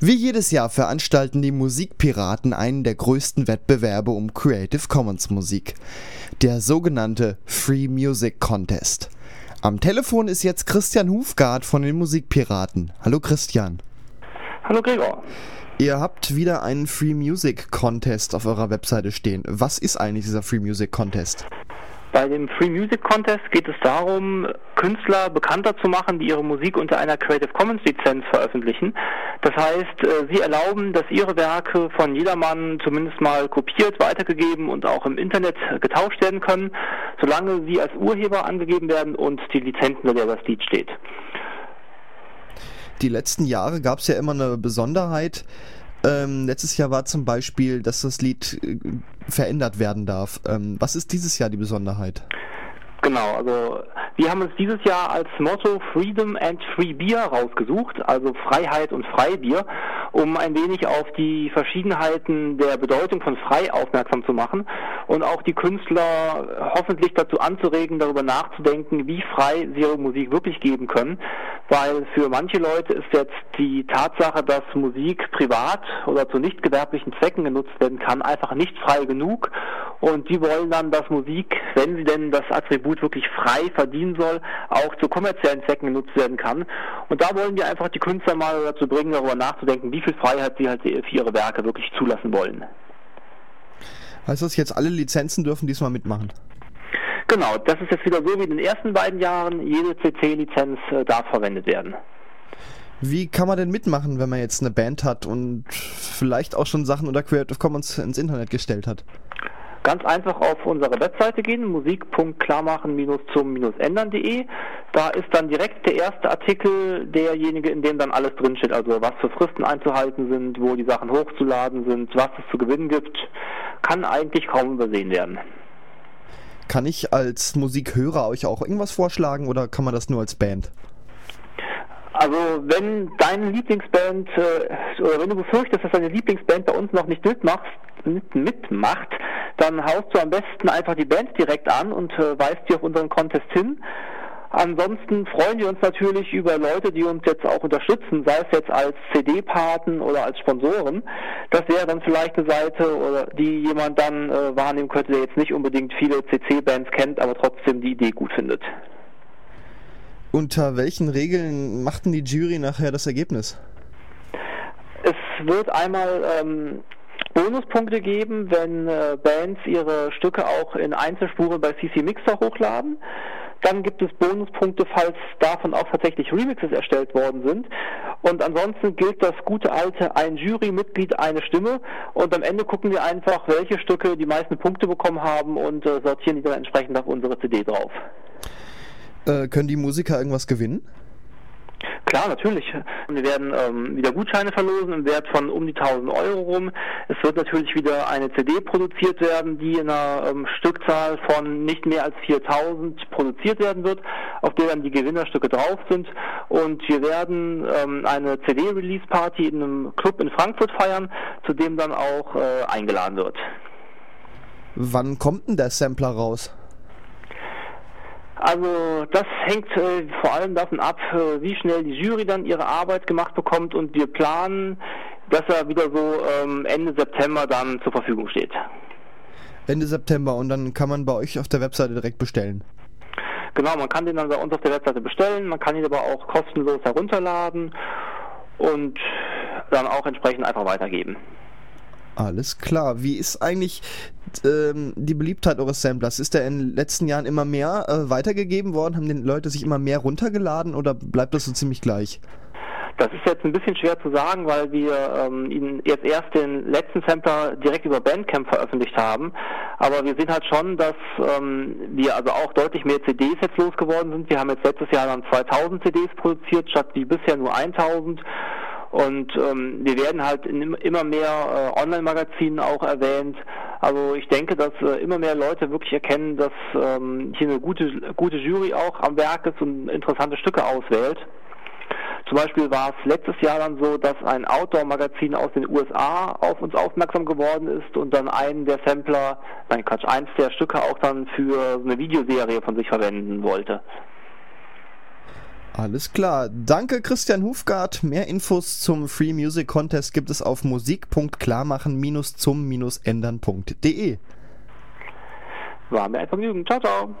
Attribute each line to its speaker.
Speaker 1: Wie jedes Jahr veranstalten die Musikpiraten einen der größten Wettbewerbe um Creative Commons Musik, der sogenannte Free Music Contest. Am Telefon ist jetzt Christian Hufgard von den Musikpiraten. Hallo Christian.
Speaker 2: Hallo Gregor.
Speaker 1: Ihr habt wieder einen Free Music Contest auf eurer Webseite stehen. Was ist eigentlich dieser Free Music Contest?
Speaker 2: Bei dem Free Music Contest geht es darum, Künstler bekannter zu machen, die ihre Musik unter einer Creative Commons Lizenz veröffentlichen. Das heißt, äh, sie erlauben, dass ihre Werke von jedermann zumindest mal kopiert, weitergegeben und auch im Internet getauscht werden können, solange sie als Urheber angegeben werden und die Lizenz, unter der das Lied steht.
Speaker 1: Die letzten Jahre gab es ja immer eine Besonderheit. Ähm, letztes Jahr war zum Beispiel, dass das Lied äh, verändert werden darf. Ähm, was ist dieses Jahr die Besonderheit?
Speaker 2: Genau, also wir haben uns dieses Jahr als Motto Freedom and Free Beer rausgesucht, also Freiheit und Freibier, um ein wenig auf die Verschiedenheiten der Bedeutung von frei aufmerksam zu machen und auch die Künstler hoffentlich dazu anzuregen, darüber nachzudenken, wie frei sie ihre Musik wirklich geben können, weil für manche Leute ist jetzt die Tatsache, dass Musik privat oder zu nicht gewerblichen Zwecken genutzt werden kann, einfach nicht frei genug und die wollen dann, dass Musik, wenn sie denn das Attribut wirklich frei verdienen soll, auch zu kommerziellen Zwecken genutzt werden kann. Und da wollen wir einfach die Künstler mal dazu bringen, darüber nachzudenken, wie viel Freiheit sie halt für ihre Werke wirklich zulassen wollen.
Speaker 1: Heißt das jetzt, alle Lizenzen dürfen diesmal mitmachen?
Speaker 2: Genau, das ist jetzt wieder so wie in den ersten beiden Jahren. Jede CC-Lizenz äh, darf verwendet werden.
Speaker 1: Wie kann man denn mitmachen, wenn man jetzt eine Band hat und vielleicht auch schon Sachen unter Creative Commons ins Internet gestellt hat?
Speaker 2: Ganz einfach auf unsere Webseite gehen, musik.klarmachen-zum-ändern.de. Da ist dann direkt der erste Artikel derjenige, in dem dann alles drinsteht, also was für Fristen einzuhalten sind, wo die Sachen hochzuladen sind, was es zu gewinnen gibt, kann eigentlich kaum übersehen werden.
Speaker 1: Kann ich als Musikhörer euch auch irgendwas vorschlagen oder kann man das nur als Band?
Speaker 2: Also wenn deine Lieblingsband äh, oder wenn du befürchtest, dass deine Lieblingsband bei uns noch nicht mitmacht, mitmacht, dann haust du am besten einfach die Band direkt an und äh, weist die auf unseren Contest hin. Ansonsten freuen wir uns natürlich über Leute, die uns jetzt auch unterstützen, sei es jetzt als CD-Paten oder als Sponsoren. Das wäre dann vielleicht eine Seite, oder die jemand dann äh, wahrnehmen könnte, der jetzt nicht unbedingt viele CC-Bands kennt, aber trotzdem die Idee gut findet.
Speaker 1: Unter welchen Regeln macht denn die Jury nachher das Ergebnis?
Speaker 2: Es wird einmal ähm, Bonuspunkte geben, wenn äh, Bands ihre Stücke auch in Einzelspuren bei CC Mixer hochladen. Dann gibt es Bonuspunkte, falls davon auch tatsächlich Remixes erstellt worden sind. Und ansonsten gilt das gute alte ein Jurymitglied, eine Stimme. Und am Ende gucken wir einfach, welche Stücke die meisten Punkte bekommen haben und äh, sortieren die dann entsprechend auf unsere CD drauf.
Speaker 1: Äh, können die Musiker irgendwas gewinnen?
Speaker 2: Klar, natürlich. Wir werden ähm, wieder Gutscheine verlosen im Wert von um die 1000 Euro rum. Es wird natürlich wieder eine CD produziert werden, die in einer ähm, Stückzahl von nicht mehr als 4000 produziert werden wird, auf der dann die Gewinnerstücke drauf sind. Und wir werden ähm, eine CD-Release-Party in einem Club in Frankfurt feiern, zu dem dann auch äh, eingeladen wird.
Speaker 1: Wann kommt denn der Sampler raus?
Speaker 2: Also das hängt äh, vor allem davon ab, äh, wie schnell die Jury dann ihre Arbeit gemacht bekommt und wir planen, dass er wieder so ähm, Ende September dann zur Verfügung steht.
Speaker 1: Ende September und dann kann man bei euch auf der Webseite direkt bestellen.
Speaker 2: Genau, man kann den dann bei uns auf der Webseite bestellen, man kann ihn aber auch kostenlos herunterladen und dann auch entsprechend einfach weitergeben.
Speaker 1: Alles klar. Wie ist eigentlich ähm, die Beliebtheit eures Samplers? Ist der in den letzten Jahren immer mehr äh, weitergegeben worden? Haben die Leute sich immer mehr runtergeladen oder bleibt das so ziemlich gleich?
Speaker 2: Das ist jetzt ein bisschen schwer zu sagen, weil wir ähm, ihn jetzt erst den letzten Sampler direkt über Bandcamp veröffentlicht haben. Aber wir sehen halt schon, dass ähm, wir also auch deutlich mehr CDs jetzt losgeworden sind. Wir haben jetzt letztes Jahr dann 2000 CDs produziert, statt wie bisher nur 1000. Und ähm, wir werden halt in immer mehr äh, Online-Magazinen auch erwähnt. Also ich denke, dass äh, immer mehr Leute wirklich erkennen, dass ähm, hier eine gute, gute Jury auch am Werk ist und interessante Stücke auswählt. Zum Beispiel war es letztes Jahr dann so, dass ein Outdoor-Magazin aus den USA auf uns aufmerksam geworden ist und dann einen der Sampler, nein Quatsch, eins der Stücke auch dann für eine Videoserie von sich verwenden wollte.
Speaker 1: Alles klar. Danke, Christian Hufgart. Mehr Infos zum Free Music Contest gibt es auf musik.klarmachen-zum-ändern.de.
Speaker 2: War mir ein Vergnügen. Ciao, ciao.